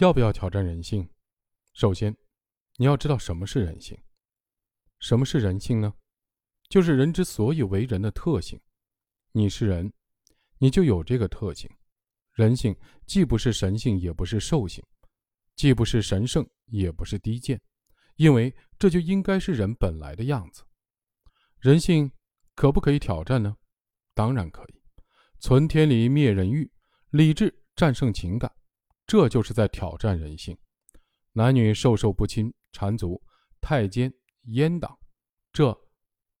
要不要挑战人性？首先，你要知道什么是人性。什么是人性呢？就是人之所以为人的特性。你是人，你就有这个特性。人性既不是神性，也不是兽性，既不是神圣，也不是低贱，因为这就应该是人本来的样子。人性可不可以挑战呢？当然可以。存天理，灭人欲，理智战胜情感，这就是在挑战人性。男女授受不亲，缠足、太监、阉党，这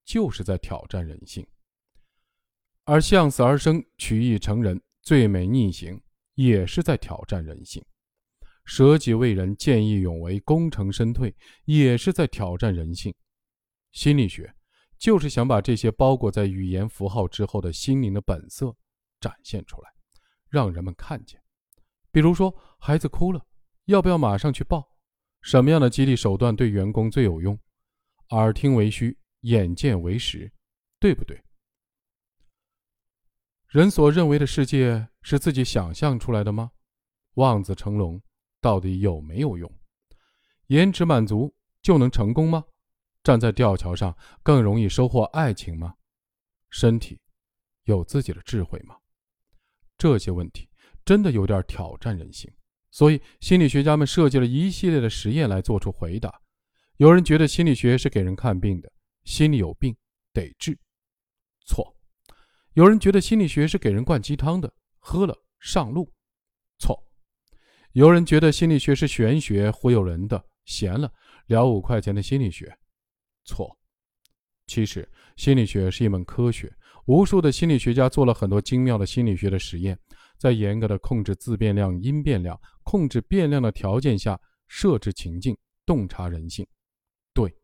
就是在挑战人性。而向死而生，取义成仁。最美逆行也是在挑战人性，舍己为人、见义勇为、功成身退也是在挑战人性。心理学就是想把这些包裹在语言符号之后的心灵的本色展现出来，让人们看见。比如说，孩子哭了，要不要马上去抱？什么样的激励手段对员工最有用？耳听为虚，眼见为实，对不对？人所认为的世界是自己想象出来的吗？望子成龙到底有没有用？颜值满足就能成功吗？站在吊桥上更容易收获爱情吗？身体有自己的智慧吗？这些问题真的有点挑战人性，所以心理学家们设计了一系列的实验来做出回答。有人觉得心理学是给人看病的，心里有病得治，错。有人觉得心理学是给人灌鸡汤的，喝了上路，错。有人觉得心理学是玄学忽悠人的，闲了聊五块钱的心理学，错。其实心理学是一门科学，无数的心理学家做了很多精妙的心理学的实验，在严格的控制自变量、因变量、控制变量的条件下设置情境，洞察人性。对，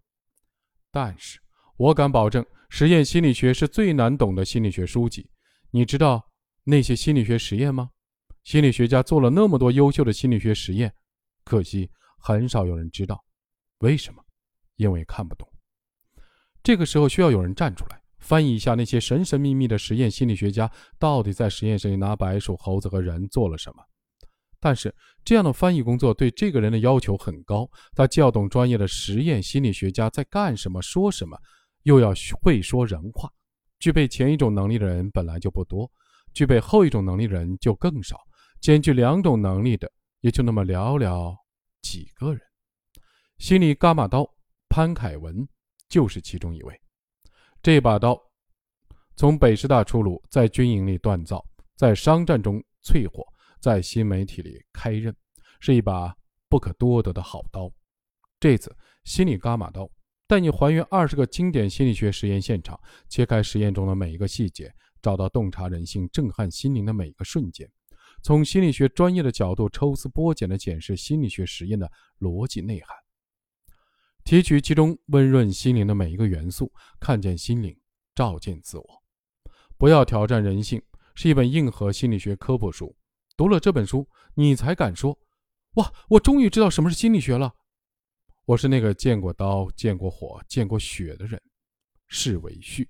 但是我敢保证。实验心理学是最难懂的心理学书籍。你知道那些心理学实验吗？心理学家做了那么多优秀的心理学实验，可惜很少有人知道。为什么？因为看不懂。这个时候需要有人站出来翻译一下那些神神秘秘的实验心理学家到底在实验室里拿白鼠、猴子和人做了什么。但是这样的翻译工作对这个人的要求很高，他既要懂专业的实验心理学家在干什么、说什么。又要会说人话，具备前一种能力的人本来就不多，具备后一种能力的人就更少，兼具两种能力的也就那么寥寥几个人。心理伽马刀潘凯文就是其中一位。这把刀从北师大出炉，在军营里锻造，在商战中淬火，在新媒体里开刃，是一把不可多得的好刀。这次心理伽马刀。带你还原二十个经典心理学实验现场，切开实验中的每一个细节，找到洞察人性、震撼心灵的每一个瞬间，从心理学专业的角度抽丝剥茧地检视心理学实验的逻辑内涵，提取其中温润心灵的每一个元素，看见心灵，照见自我。不要挑战人性，是一本硬核心理学科普书。读了这本书，你才敢说：“哇，我终于知道什么是心理学了。”我是那个见过刀、见过火、见过血的人，是为序。